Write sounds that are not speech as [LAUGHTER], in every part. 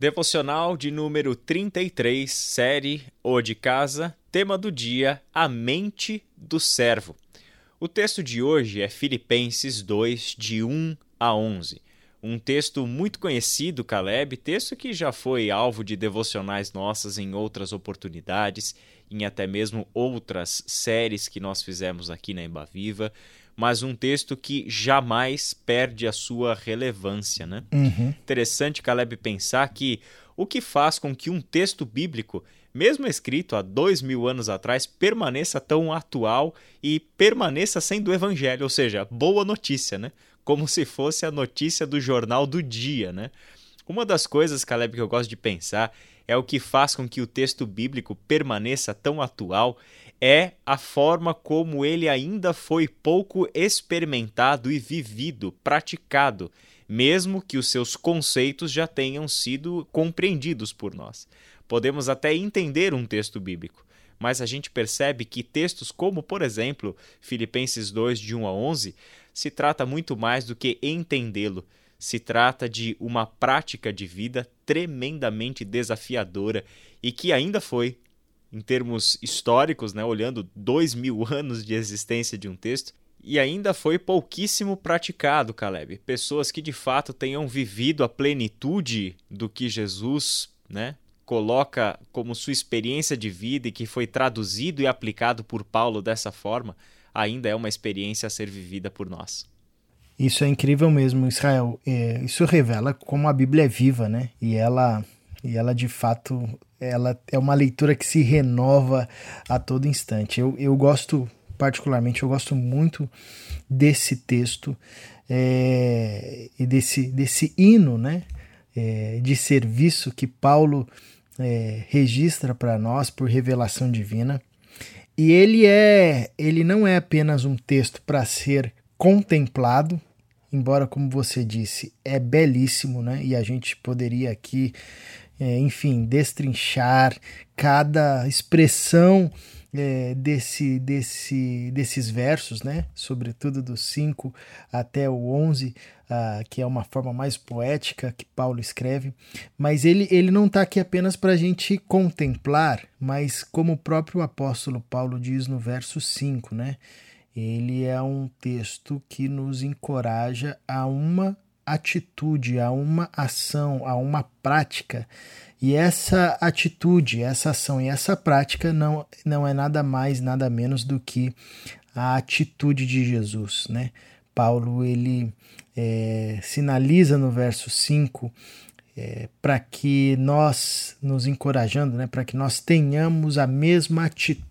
Devocional de número 33, série O de Casa, tema do dia: A Mente do Servo. O texto de hoje é Filipenses 2, de 1 a 11. Um texto muito conhecido, Caleb, texto que já foi alvo de devocionais nossas em outras oportunidades, em até mesmo outras séries que nós fizemos aqui na Embaviva mas um texto que jamais perde a sua relevância. Né? Uhum. Interessante, Caleb, pensar que o que faz com que um texto bíblico, mesmo escrito há dois mil anos atrás, permaneça tão atual e permaneça sendo evangelho, ou seja, boa notícia, né? Como se fosse a notícia do jornal do dia, né? Uma das coisas, Caleb, que eu gosto de pensar é o que faz com que o texto bíblico permaneça tão atual é a forma como ele ainda foi pouco experimentado e vivido, praticado, mesmo que os seus conceitos já tenham sido compreendidos por nós. Podemos até entender um texto bíblico, mas a gente percebe que textos como, por exemplo, Filipenses 2, de 1 a 11, se trata muito mais do que entendê-lo. Se trata de uma prática de vida tremendamente desafiadora e que ainda foi em termos históricos, né, olhando dois mil [LAUGHS] anos de existência de um texto, e ainda foi pouquíssimo praticado, Caleb. Pessoas que de fato tenham vivido a plenitude do que Jesus né, coloca como sua experiência de vida e que foi traduzido e aplicado por Paulo dessa forma, ainda é uma experiência a ser vivida por nós. Isso é incrível mesmo, Israel. É, isso revela como a Bíblia é viva, né? E ela, e ela de fato ela é uma leitura que se renova a todo instante. Eu, eu gosto, particularmente, eu gosto muito desse texto é, e desse, desse hino né, é, de serviço que Paulo é, registra para nós por revelação divina. E ele é, ele não é apenas um texto para ser contemplado, embora como você disse, é belíssimo, né? E a gente poderia aqui é, enfim, destrinchar cada expressão é, desse, desse, desses versos, né? sobretudo do 5 até o 11, ah, que é uma forma mais poética que Paulo escreve, mas ele, ele não está aqui apenas para a gente contemplar, mas como o próprio apóstolo Paulo diz no verso 5, né? Ele é um texto que nos encoraja a uma atitude, a uma ação, a uma prática. E essa atitude, essa ação e essa prática não, não é nada mais, nada menos do que a atitude de Jesus, né? Paulo ele é, sinaliza no verso 5 é, para que nós, nos encorajando, né, para que nós tenhamos a mesma atitude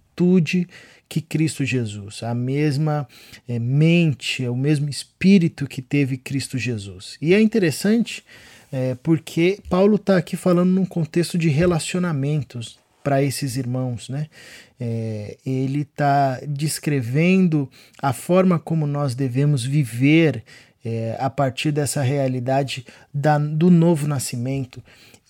que Cristo Jesus, a mesma é, mente, o mesmo espírito que teve Cristo Jesus. E é interessante é, porque Paulo está aqui falando num contexto de relacionamentos para esses irmãos, né? É, ele está descrevendo a forma como nós devemos viver é, a partir dessa realidade da, do novo nascimento.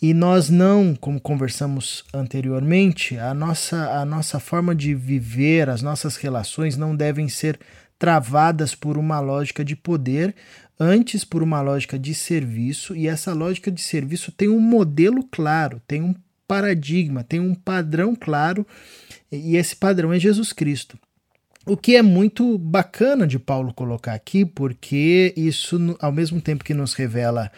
E nós não, como conversamos anteriormente, a nossa, a nossa forma de viver, as nossas relações não devem ser travadas por uma lógica de poder, antes por uma lógica de serviço, e essa lógica de serviço tem um modelo claro, tem um paradigma, tem um padrão claro, e esse padrão é Jesus Cristo. O que é muito bacana de Paulo colocar aqui, porque isso, ao mesmo tempo que nos revela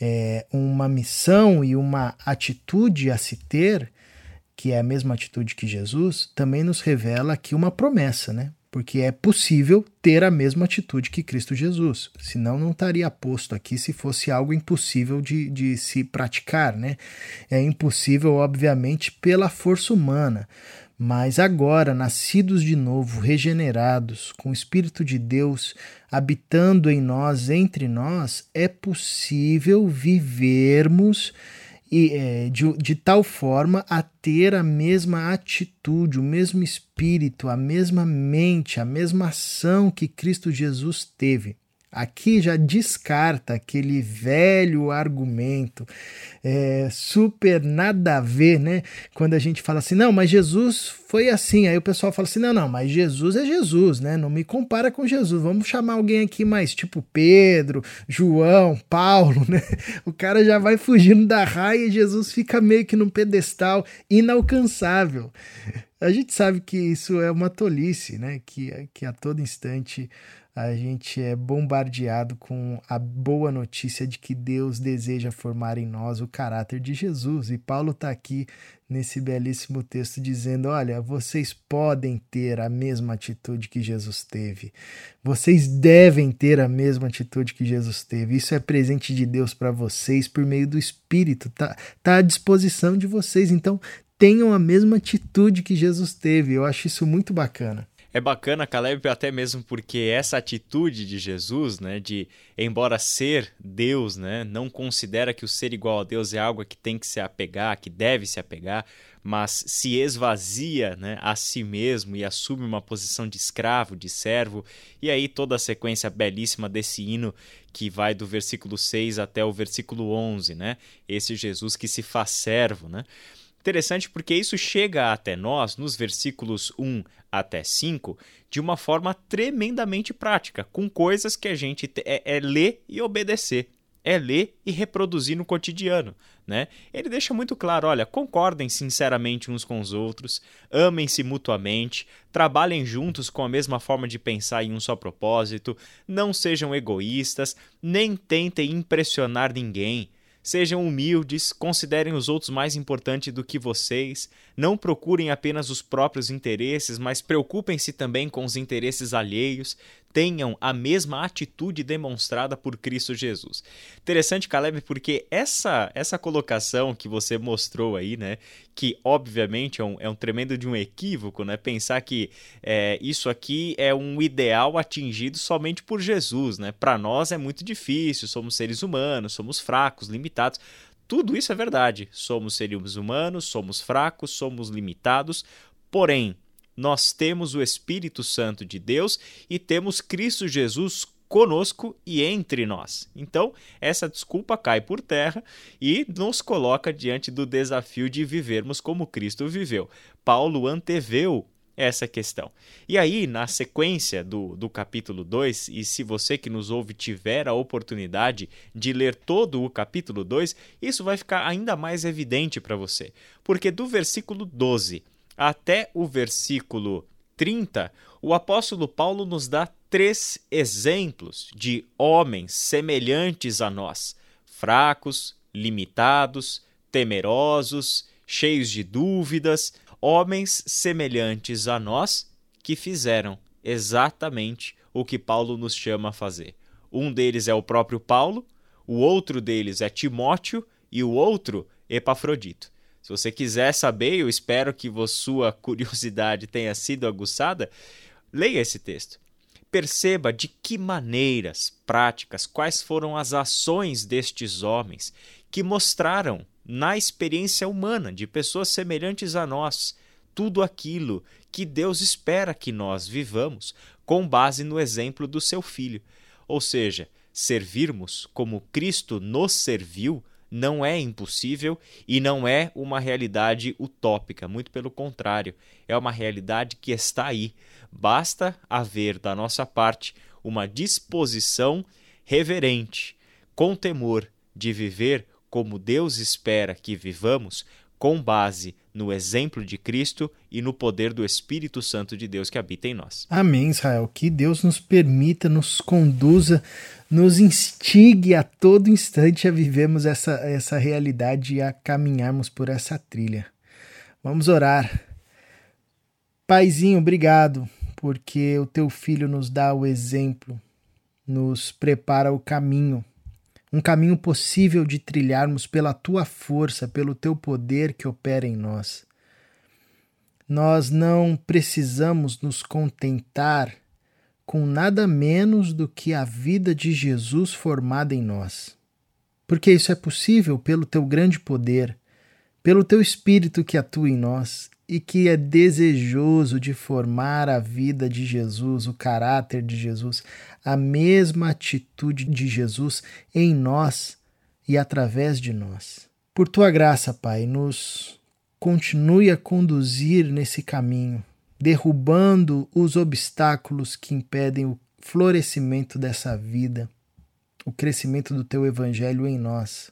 é, uma missão e uma atitude a se ter, que é a mesma atitude que Jesus, também nos revela aqui uma promessa, né? Porque é possível ter a mesma atitude que Cristo Jesus. Senão não estaria posto aqui se fosse algo impossível de, de se praticar, né? É impossível, obviamente, pela força humana. Mas agora, nascidos de novo, regenerados, com o Espírito de Deus habitando em nós, entre nós, é possível vivermos e, é, de, de tal forma a ter a mesma atitude, o mesmo espírito, a mesma mente, a mesma ação que Cristo Jesus teve. Aqui já descarta aquele velho argumento é, super nada a ver, né? Quando a gente fala assim, não, mas Jesus foi assim. Aí o pessoal fala assim, não, não, mas Jesus é Jesus, né? Não me compara com Jesus. Vamos chamar alguém aqui mais tipo Pedro, João, Paulo, [LAUGHS] né? O cara já vai fugindo da raia e Jesus fica meio que num pedestal inalcançável. A gente sabe que isso é uma tolice, né? Que, que a todo instante a gente é bombardeado com a boa notícia de que Deus deseja formar em nós o caráter de Jesus. E Paulo está aqui nesse belíssimo texto dizendo: olha, vocês podem ter a mesma atitude que Jesus teve, vocês devem ter a mesma atitude que Jesus teve. Isso é presente de Deus para vocês por meio do Espírito, tá, tá à disposição de vocês. Então tenham a mesma atitude que Jesus teve. Eu acho isso muito bacana. É bacana, Caleb, até mesmo porque essa atitude de Jesus, né, de embora ser Deus, né, não considera que o ser igual a Deus é algo que tem que se apegar, que deve se apegar, mas se esvazia, né, a si mesmo e assume uma posição de escravo, de servo. E aí toda a sequência belíssima desse hino que vai do versículo 6 até o versículo 11, né? Esse Jesus que se faz servo, né? Interessante porque isso chega até nós, nos versículos 1 até 5, de uma forma tremendamente prática, com coisas que a gente é, é ler e obedecer, é ler e reproduzir no cotidiano. Né? Ele deixa muito claro: olha, concordem sinceramente uns com os outros, amem-se mutuamente, trabalhem juntos com a mesma forma de pensar em um só propósito, não sejam egoístas, nem tentem impressionar ninguém Sejam humildes, considerem os outros mais importantes do que vocês, não procurem apenas os próprios interesses, mas preocupem-se também com os interesses alheios, tenham a mesma atitude demonstrada por Cristo Jesus. Interessante, Caleb, porque essa essa colocação que você mostrou aí, né, que obviamente é um, é um tremendo de um equívoco, né, pensar que é, isso aqui é um ideal atingido somente por Jesus, né? Para nós é muito difícil, somos seres humanos, somos fracos, limitados. Tudo isso é verdade. Somos seres humanos, somos fracos, somos limitados. Porém, nós temos o Espírito Santo de Deus e temos Cristo Jesus conosco e entre nós. Então, essa desculpa cai por terra e nos coloca diante do desafio de vivermos como Cristo viveu. Paulo anteveu essa questão. E aí, na sequência do, do capítulo 2, e se você que nos ouve tiver a oportunidade de ler todo o capítulo 2, isso vai ficar ainda mais evidente para você. Porque do versículo 12 até o versículo 30, o apóstolo Paulo nos dá três exemplos de homens semelhantes a nós, fracos, limitados, temerosos, cheios de dúvidas, homens semelhantes a nós que fizeram exatamente o que Paulo nos chama a fazer. Um deles é o próprio Paulo, o outro deles é Timóteo e o outro Epafrodito. Se você quiser saber, eu espero que sua [LAUGHS] curiosidade tenha sido aguçada, leia esse texto. Perceba de que maneiras práticas, quais foram as ações destes homens que mostraram na experiência humana de pessoas semelhantes a nós tudo aquilo que Deus espera que nós vivamos com base no exemplo do seu filho. Ou seja, servirmos como Cristo nos serviu não é impossível e não é uma realidade utópica, muito pelo contrário, é uma realidade que está aí. Basta haver da nossa parte uma disposição reverente, com temor, de viver como Deus espera que vivamos, com base no exemplo de Cristo e no poder do Espírito Santo de Deus que habita em nós. Amém, Israel. Que Deus nos permita, nos conduza, nos instigue a todo instante a vivermos essa, essa realidade e a caminharmos por essa trilha. Vamos orar. Paizinho, obrigado, porque o teu filho nos dá o exemplo, nos prepara o caminho um caminho possível de trilharmos pela tua força, pelo teu poder que opera em nós. Nós não precisamos nos contentar com nada menos do que a vida de Jesus formada em nós. Porque isso é possível pelo teu grande poder, pelo teu espírito que atua em nós e que é desejoso de formar a vida de Jesus, o caráter de Jesus, a mesma atitude de Jesus em nós e através de nós. Por tua graça, Pai, nos continue a conduzir nesse caminho, derrubando os obstáculos que impedem o florescimento dessa vida, o crescimento do teu evangelho em nós.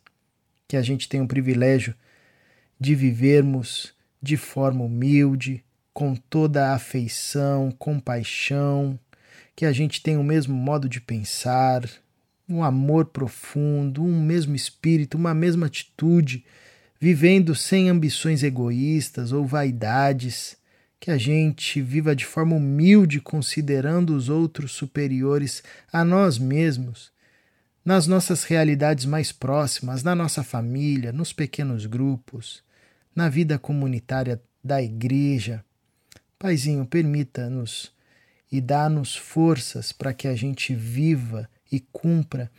Que a gente tenha o privilégio de vivermos de forma humilde, com toda a afeição, compaixão, que a gente tenha o mesmo modo de pensar, um amor profundo, um mesmo espírito, uma mesma atitude, vivendo sem ambições egoístas ou vaidades, que a gente viva de forma humilde, considerando os outros superiores a nós mesmos, nas nossas realidades mais próximas, na nossa família, nos pequenos grupos na vida comunitária da igreja. Paizinho, permita-nos e dá-nos forças para que a gente viva e cumpra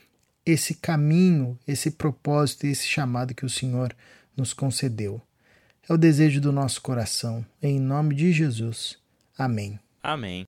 esse caminho, esse propósito e esse chamado que o Senhor nos concedeu. É o desejo do nosso coração. Em nome de Jesus. Amém. Amém.